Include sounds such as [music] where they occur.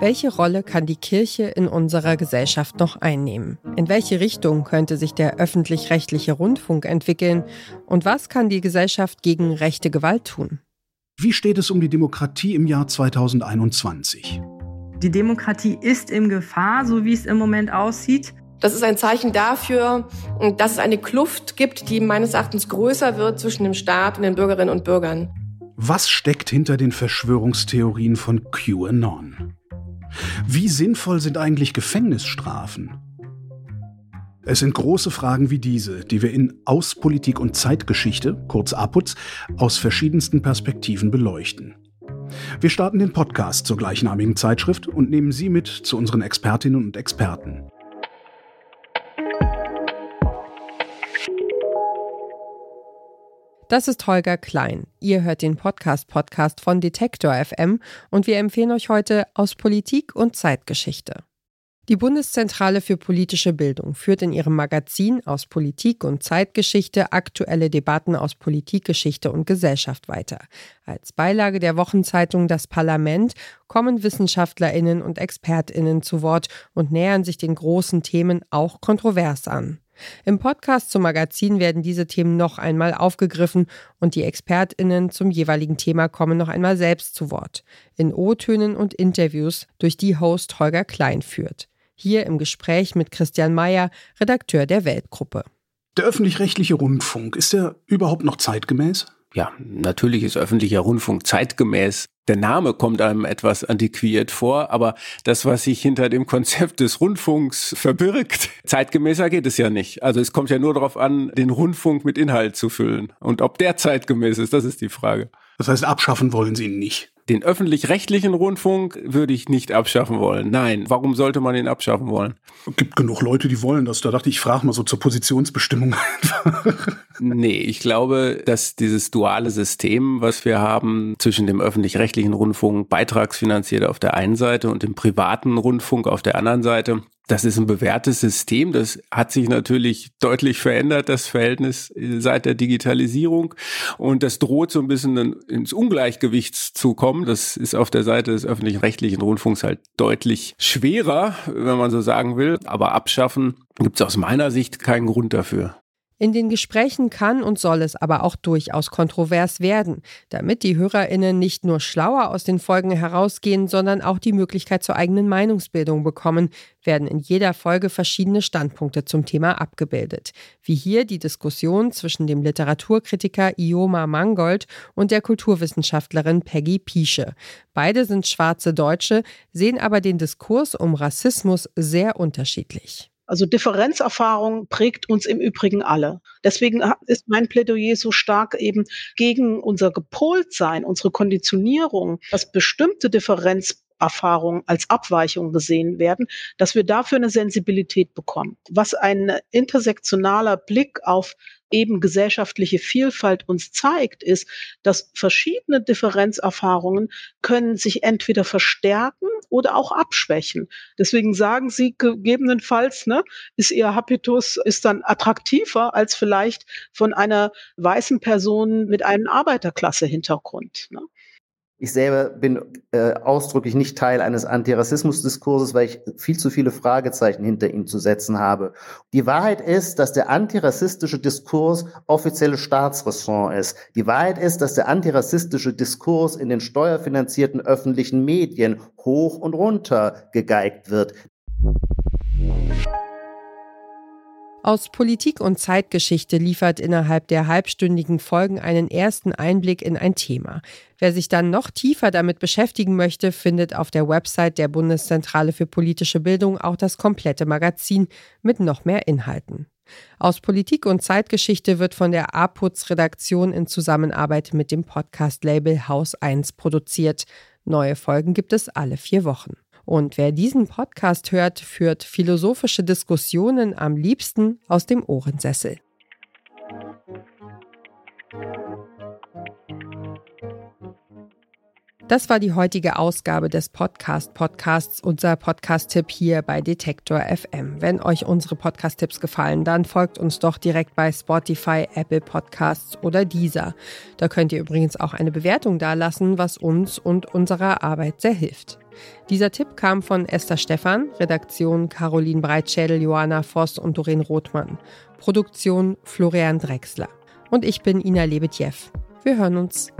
Welche Rolle kann die Kirche in unserer Gesellschaft noch einnehmen? In welche Richtung könnte sich der öffentlich-rechtliche Rundfunk entwickeln? Und was kann die Gesellschaft gegen rechte Gewalt tun? Wie steht es um die Demokratie im Jahr 2021? Die Demokratie ist in Gefahr, so wie es im Moment aussieht. Das ist ein Zeichen dafür, dass es eine Kluft gibt, die meines Erachtens größer wird zwischen dem Staat und den Bürgerinnen und Bürgern. Was steckt hinter den Verschwörungstheorien von QAnon? Wie sinnvoll sind eigentlich Gefängnisstrafen? Es sind große Fragen wie diese, die wir in Auspolitik und Zeitgeschichte, kurz APUZ, aus verschiedensten Perspektiven beleuchten. Wir starten den Podcast zur gleichnamigen Zeitschrift und nehmen Sie mit zu unseren Expertinnen und Experten. Das ist Holger Klein. Ihr hört den Podcast-Podcast von Detektor FM und wir empfehlen euch heute aus Politik und Zeitgeschichte. Die Bundeszentrale für politische Bildung führt in ihrem Magazin aus Politik und Zeitgeschichte aktuelle Debatten aus Politikgeschichte und Gesellschaft weiter. Als Beilage der Wochenzeitung Das Parlament kommen Wissenschaftlerinnen und Expertinnen zu Wort und nähern sich den großen Themen auch kontrovers an. Im Podcast zum Magazin werden diese Themen noch einmal aufgegriffen und die ExpertInnen zum jeweiligen Thema kommen noch einmal selbst zu Wort. In O-Tönen und Interviews, durch die Host Holger Klein führt. Hier im Gespräch mit Christian Mayer, Redakteur der Weltgruppe. Der öffentlich-rechtliche Rundfunk, ist er überhaupt noch zeitgemäß? Ja, natürlich ist öffentlicher Rundfunk zeitgemäß. Der Name kommt einem etwas antiquiert vor, aber das, was sich hinter dem Konzept des Rundfunks verbirgt, [laughs] zeitgemäßer geht es ja nicht. Also es kommt ja nur darauf an, den Rundfunk mit Inhalt zu füllen. Und ob der zeitgemäß ist, das ist die Frage. Das heißt, abschaffen wollen Sie ihn nicht. Den öffentlich-rechtlichen Rundfunk würde ich nicht abschaffen wollen. Nein, warum sollte man ihn abschaffen wollen? Es gibt genug Leute, die wollen das. Da dachte ich, ich frage mal so zur Positionsbestimmung [laughs] einfach. nee, ich glaube, dass dieses duale System, was wir haben zwischen dem öffentlich-rechtlichen Rundfunk, beitragsfinanziert auf der einen Seite und dem privaten Rundfunk auf der anderen Seite, das ist ein bewährtes System. Das hat sich natürlich deutlich verändert, das Verhältnis äh, seit der Digitalisierung. Und das droht so ein bisschen ins Ungleichgewicht zu kommen. Das ist auf der Seite des öffentlich-rechtlichen Rundfunks halt deutlich schwerer, wenn man so sagen will. Aber abschaffen gibt es aus meiner Sicht keinen Grund dafür. In den Gesprächen kann und soll es aber auch durchaus kontrovers werden, damit die Hörerinnen nicht nur schlauer aus den Folgen herausgehen, sondern auch die Möglichkeit zur eigenen Meinungsbildung bekommen, werden in jeder Folge verschiedene Standpunkte zum Thema abgebildet, wie hier die Diskussion zwischen dem Literaturkritiker Ioma Mangold und der Kulturwissenschaftlerin Peggy Piesche. Beide sind schwarze Deutsche, sehen aber den Diskurs um Rassismus sehr unterschiedlich. Also Differenzerfahrung prägt uns im Übrigen alle. Deswegen ist mein Plädoyer so stark eben gegen unser Gepoltsein, unsere Konditionierung, dass bestimmte Differenzerfahrungen als Abweichung gesehen werden, dass wir dafür eine Sensibilität bekommen. Was ein intersektionaler Blick auf eben gesellschaftliche Vielfalt uns zeigt, ist, dass verschiedene Differenzerfahrungen können sich entweder verstärken oder auch abschwächen. Deswegen sagen sie gegebenenfalls, ne, ist ihr Habitus ist dann attraktiver als vielleicht von einer weißen Person mit einem Arbeiterklasse-Hintergrund. Ne? Ich selber bin äh, ausdrücklich nicht Teil eines Antirassismusdiskurses, weil ich viel zu viele Fragezeichen hinter ihm zu setzen habe. Die Wahrheit ist, dass der antirassistische Diskurs offizielle Staatsressort ist. Die Wahrheit ist, dass der antirassistische Diskurs in den steuerfinanzierten öffentlichen Medien hoch und runter gegeigt wird. Aus Politik und Zeitgeschichte liefert innerhalb der halbstündigen Folgen einen ersten Einblick in ein Thema. Wer sich dann noch tiefer damit beschäftigen möchte, findet auf der Website der Bundeszentrale für politische Bildung auch das komplette Magazin mit noch mehr Inhalten. Aus Politik und Zeitgeschichte wird von der APUZ-Redaktion in Zusammenarbeit mit dem Podcast-Label Haus 1 produziert. Neue Folgen gibt es alle vier Wochen. Und wer diesen Podcast hört, führt philosophische Diskussionen am liebsten aus dem Ohrensessel. Das war die heutige Ausgabe des Podcast Podcasts, unser Podcast-Tipp hier bei Detektor FM. Wenn euch unsere Podcast-Tipps gefallen, dann folgt uns doch direkt bei Spotify, Apple Podcasts oder Deezer. Da könnt ihr übrigens auch eine Bewertung dalassen, was uns und unserer Arbeit sehr hilft. Dieser Tipp kam von Esther Stephan, Redaktion Caroline Breitschädel, Johanna Voss und Doreen Rothmann, Produktion Florian Drexler. Und ich bin Ina Lebetjew. Wir hören uns.